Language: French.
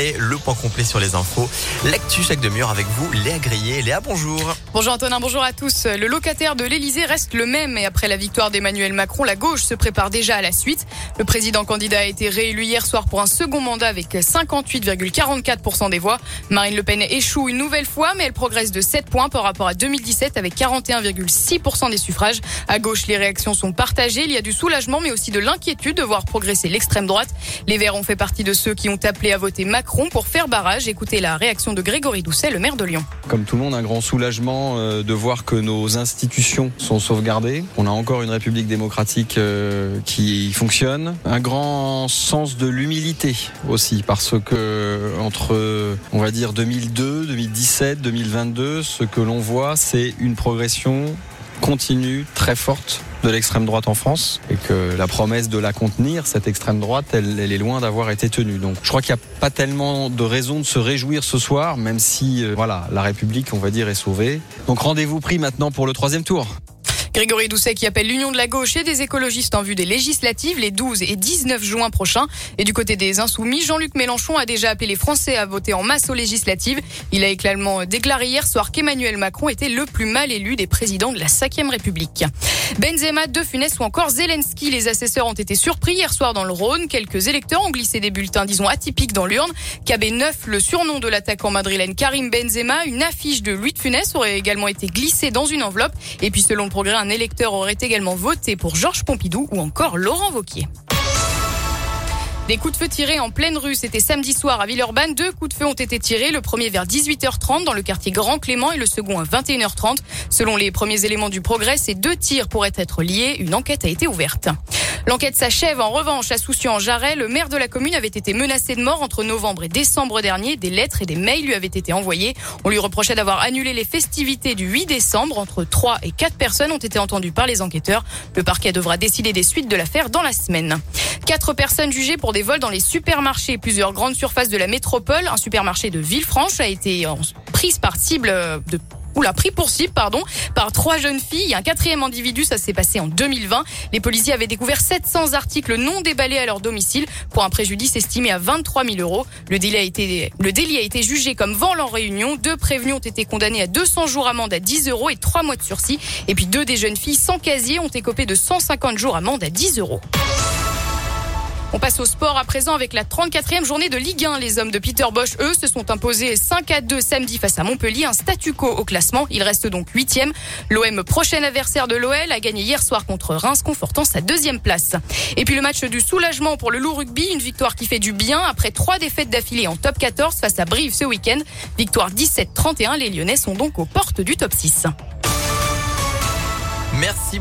Et le point complet sur les infos. L'actu chaque demi-heure avec vous, Léa Grillé. Léa, bonjour. Bonjour Antonin, bonjour à tous. Le locataire de l'Elysée reste le même et après la victoire d'Emmanuel Macron, la gauche se prépare déjà à la suite. Le président candidat a été réélu hier soir pour un second mandat avec 58,44% des voix. Marine Le Pen échoue une nouvelle fois, mais elle progresse de 7 points par rapport à 2017 avec 41,6% des suffrages. À gauche, les réactions sont partagées. Il y a du soulagement, mais aussi de l'inquiétude de voir progresser l'extrême droite. Les Verts ont fait partie de ceux qui ont appelé à voter Macron pour faire barrage. Écoutez la réaction de Grégory Doucet, le maire de Lyon. Comme tout le monde, un grand soulagement euh, de voir que nos institutions sont sauvegardées. On a encore une République démocratique euh, qui fonctionne. Un grand sens de l'humilité aussi, parce que entre, on va dire, 2002, 2017, 2022, ce que l'on voit, c'est une progression continue, très forte de l'extrême droite en France et que la promesse de la contenir, cette extrême droite, elle, est loin d'avoir été tenue. Donc je crois qu'il n'y a pas tellement de raison de se réjouir ce soir, même si euh, voilà, la République, on va dire, est sauvée. Donc rendez-vous pris maintenant pour le troisième tour. Grégory Doucet qui appelle l'union de la gauche et des écologistes en vue des législatives les 12 et 19 juin prochains. Et du côté des insoumis, Jean-Luc Mélenchon a déjà appelé les Français à voter en masse aux législatives. Il a également déclaré hier soir qu'Emmanuel Macron était le plus mal élu des présidents de la 5 République. Benzema, De Funès ou encore Zelensky, les assesseurs ont été surpris hier soir dans le Rhône. Quelques électeurs ont glissé des bulletins, disons, atypiques dans l'urne. KB9, le surnom de l'attaquant madrilène Karim Benzema, une affiche de Louis de Funès aurait également été glissée dans une enveloppe. Et puis selon le progrès, un électeur aurait également voté pour Georges Pompidou ou encore Laurent Vauquier. Des coups de feu tirés en pleine rue, c'était samedi soir à Villeurbanne. Deux coups de feu ont été tirés, le premier vers 18h30 dans le quartier Grand Clément et le second à 21h30. Selon les premiers éléments du progrès, ces deux tirs pourraient être liés. Une enquête a été ouverte. L'enquête s'achève en revanche à Soucieux-en-Jarret. Le maire de la commune avait été menacé de mort entre novembre et décembre dernier. Des lettres et des mails lui avaient été envoyés. On lui reprochait d'avoir annulé les festivités du 8 décembre. Entre 3 et 4 personnes ont été entendues par les enquêteurs. Le parquet devra décider des suites de l'affaire dans la semaine. Quatre personnes jugées pour des vols dans les supermarchés. Plusieurs grandes surfaces de la métropole. Un supermarché de Villefranche a été prise par cible de oula, pris pour cible, pardon, par trois jeunes filles. Un quatrième individu, ça s'est passé en 2020. Les policiers avaient découvert 700 articles non déballés à leur domicile pour un préjudice estimé à 23 000 euros. Le délit a été, le délit a été jugé comme vol en réunion. Deux prévenus ont été condamnés à 200 jours amende à 10 euros et trois mois de sursis. Et puis deux des jeunes filles sans casier ont écopé de 150 jours amende à 10 euros. On passe au sport à présent avec la 34e journée de Ligue 1. Les hommes de Peter Bosch, eux, se sont imposés 5 à 2 samedi face à Montpellier, un statu quo au classement. Il reste donc 8e. L'OM, prochain adversaire de l'OL, a gagné hier soir contre Reims, confortant sa deuxième place. Et puis le match du soulagement pour le loup rugby, une victoire qui fait du bien après trois défaites d'affilée en top 14 face à Brive ce week-end. Victoire 17-31, les Lyonnais sont donc aux portes du top 6. Merci.